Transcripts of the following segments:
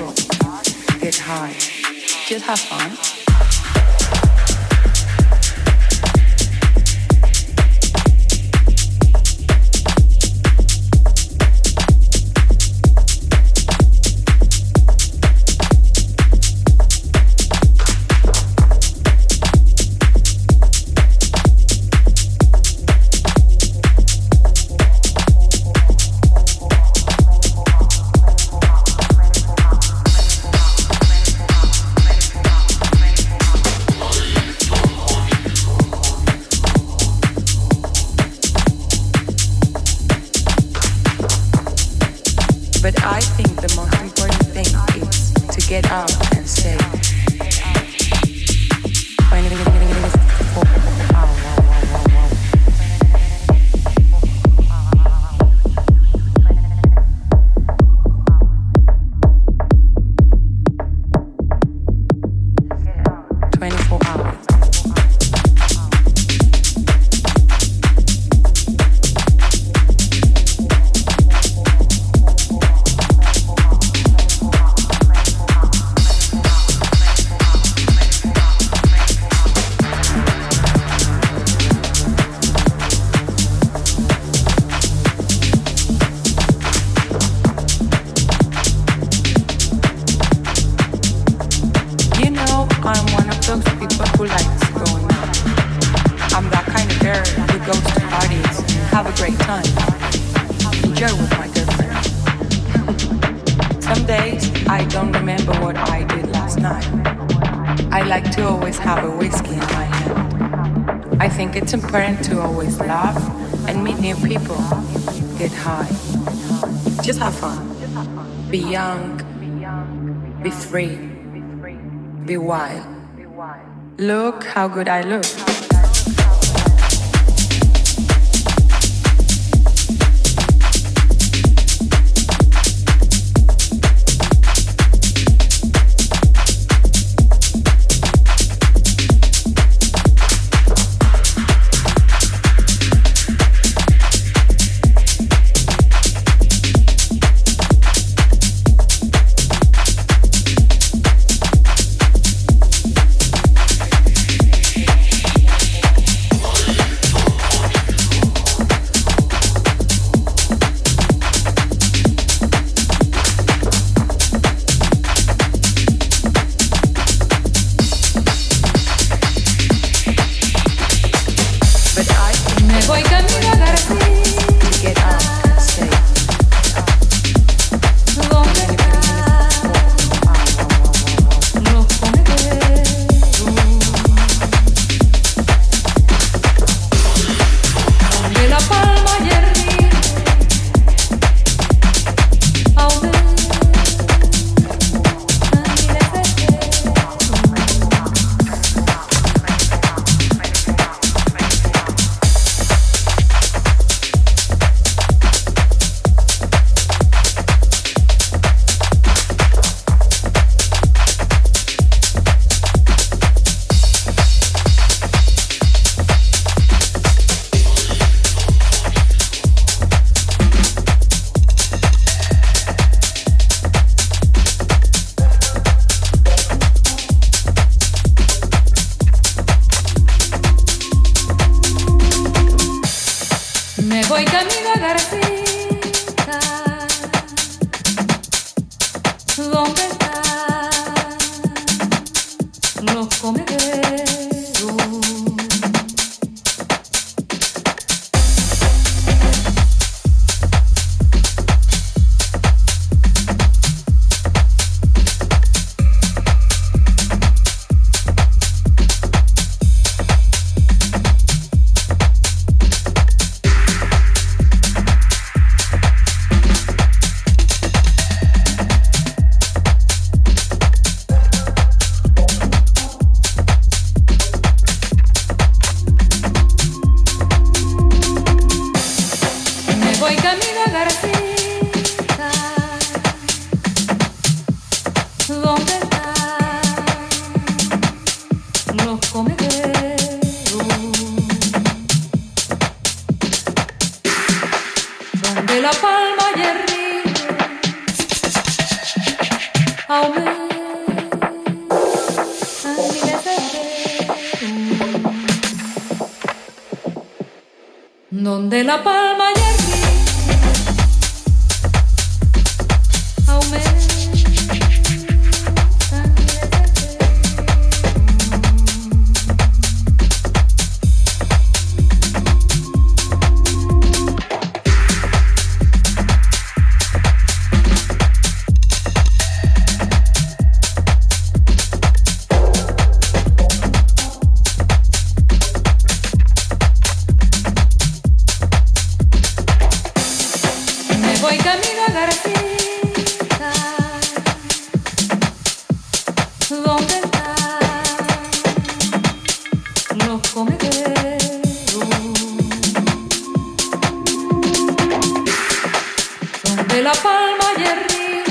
Get high. Just have fun. Be young, be free, be wild. Look how good I look. Long de la palma y el río.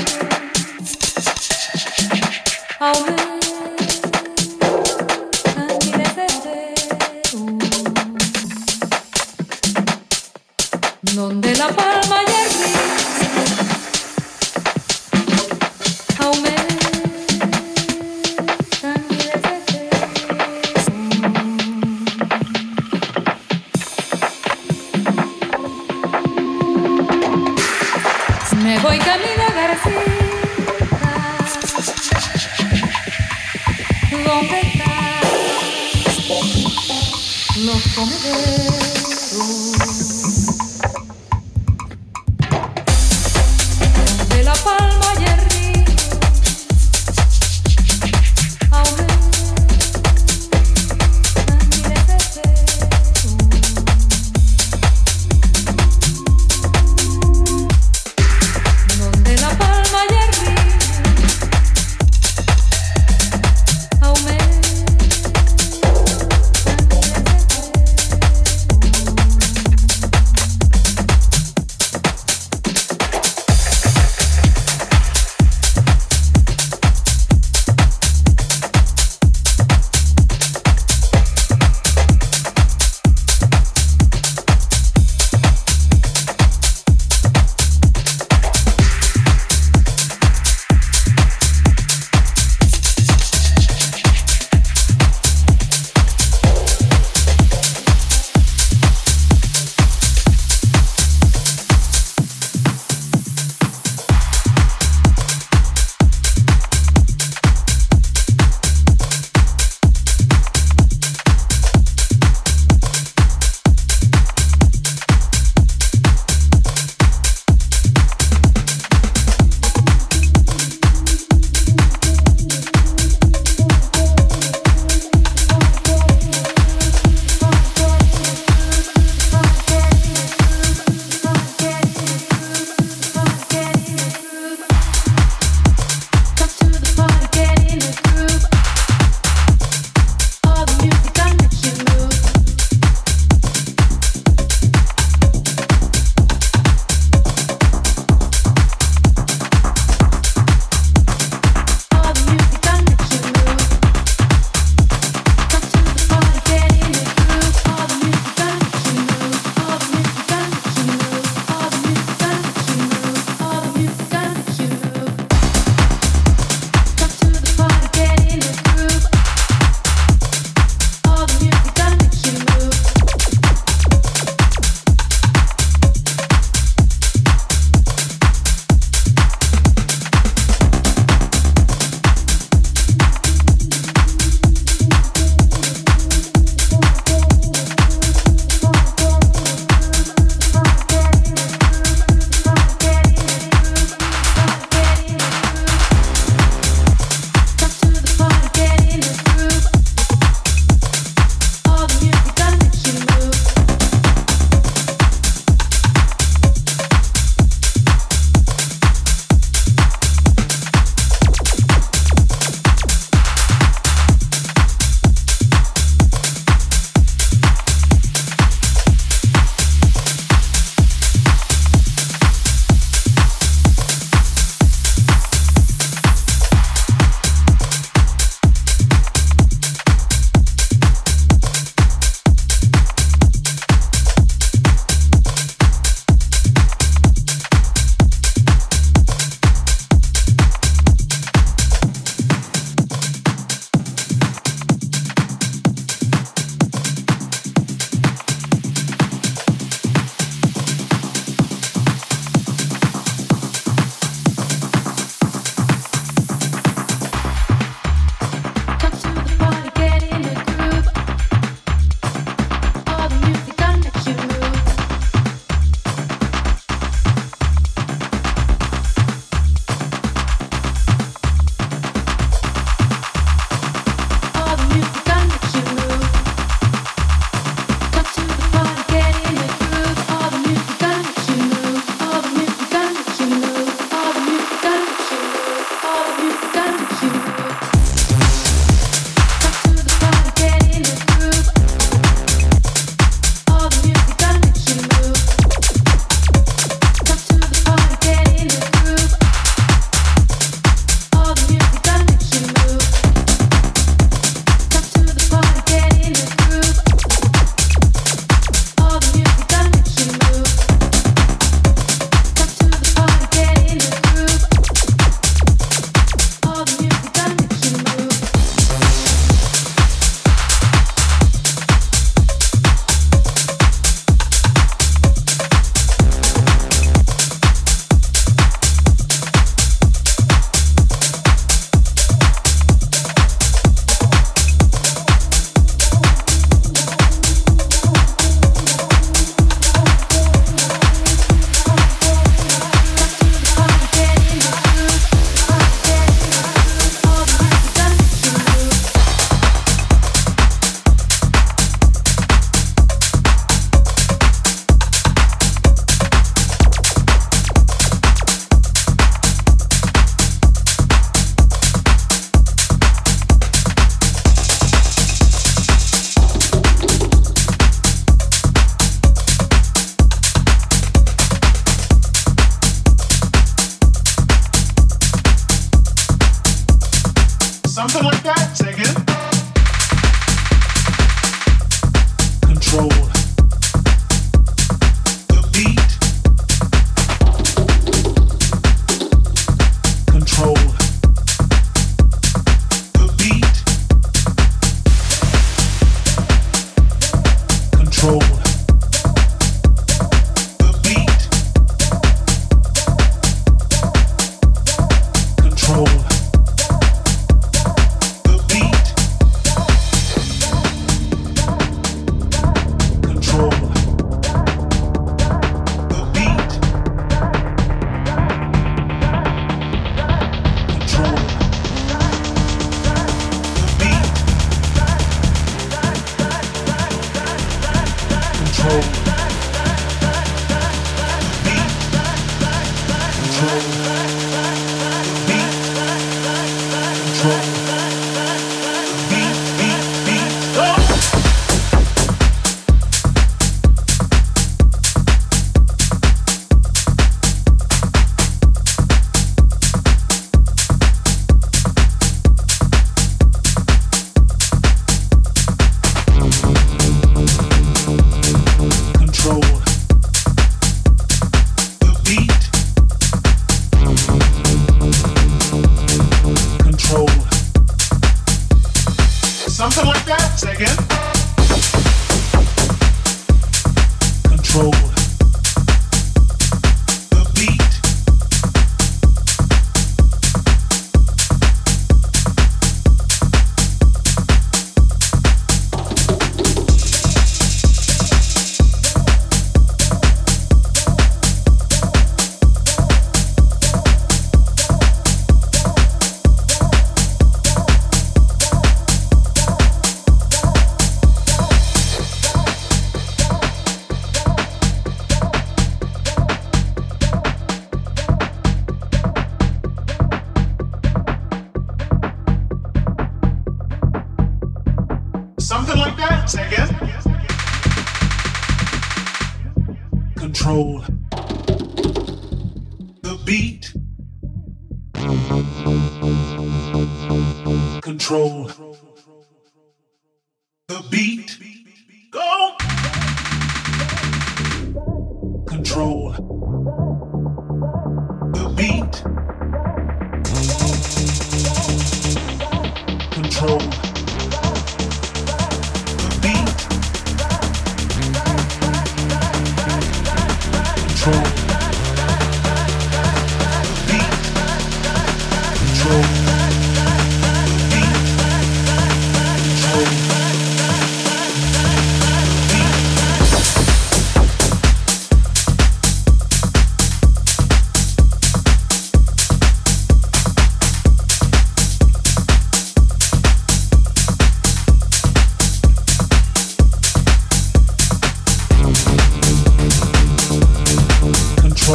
Second.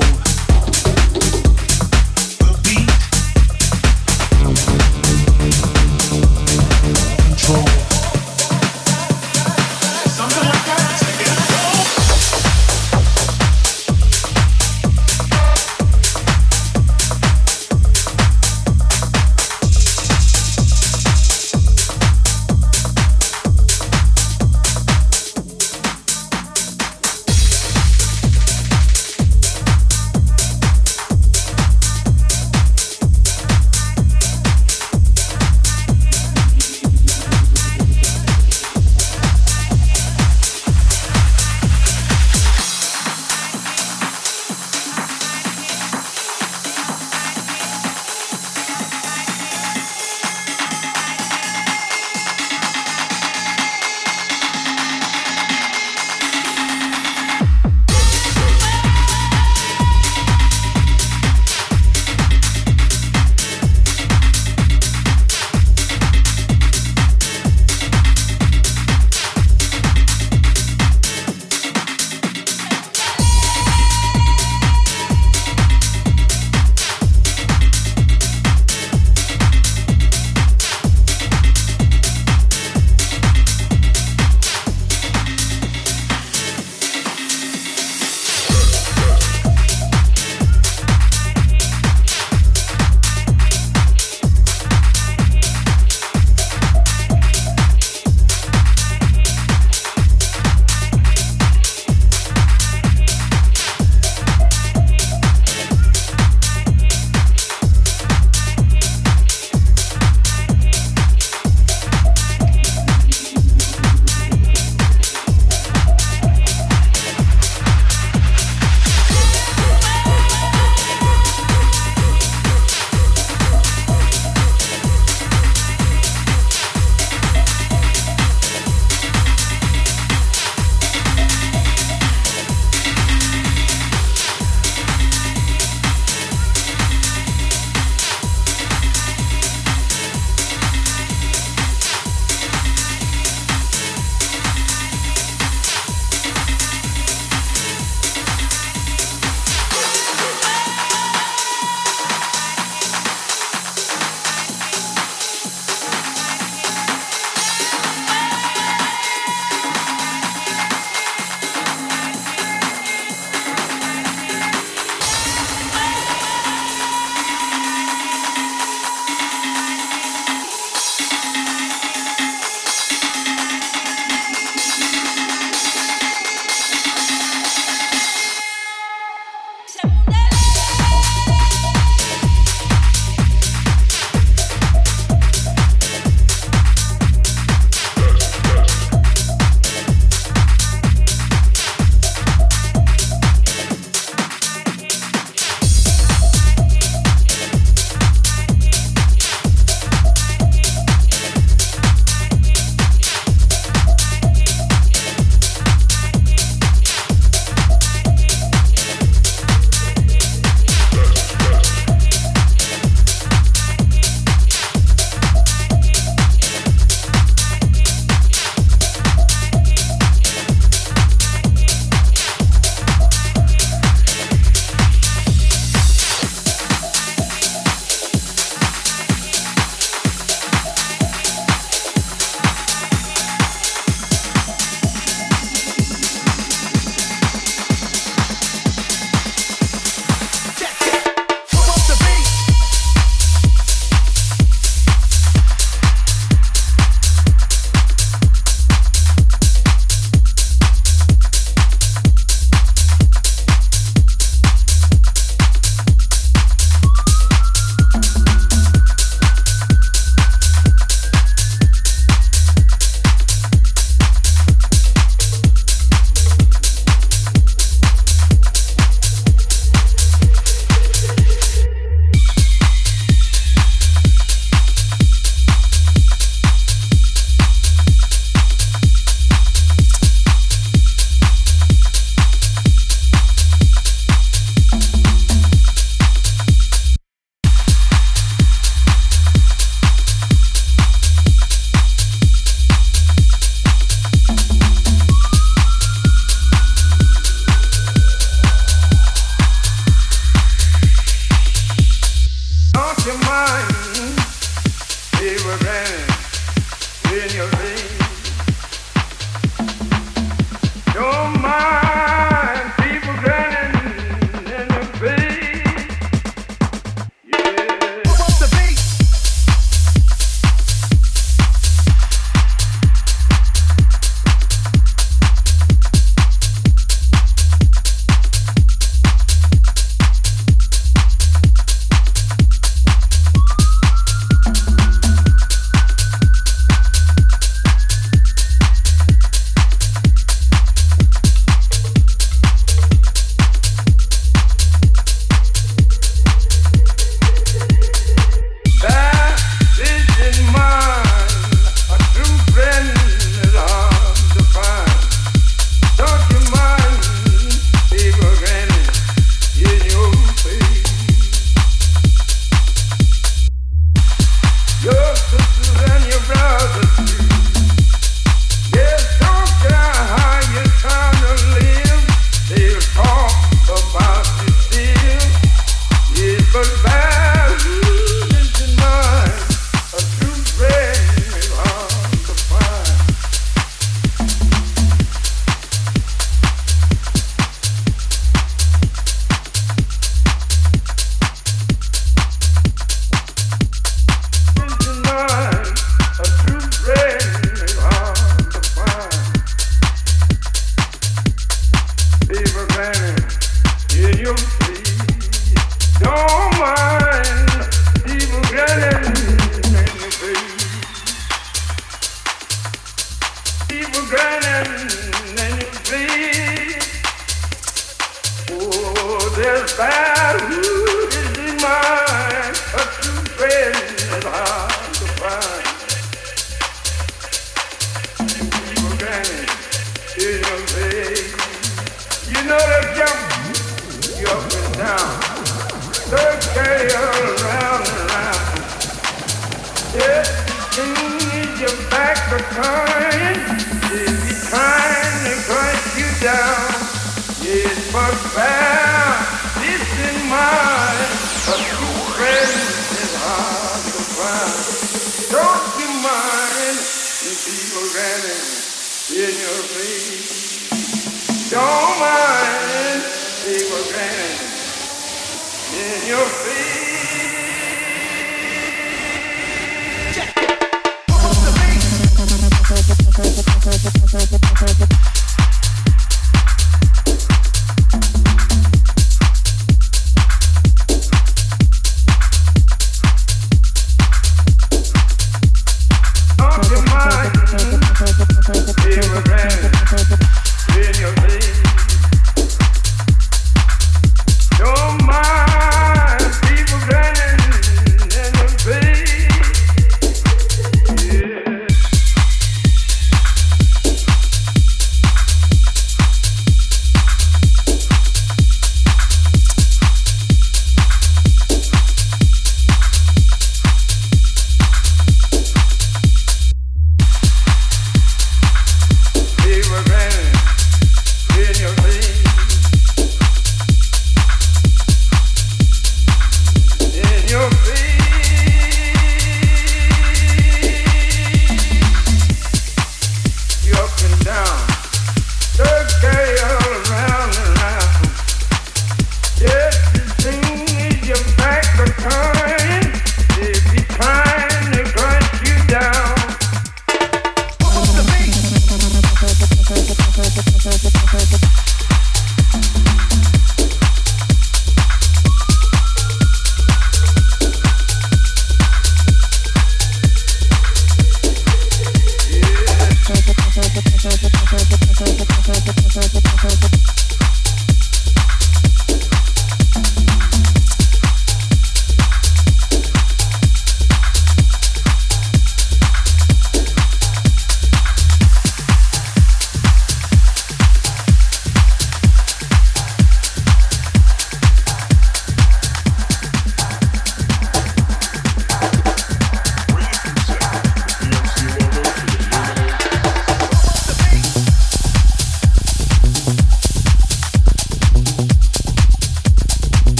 know.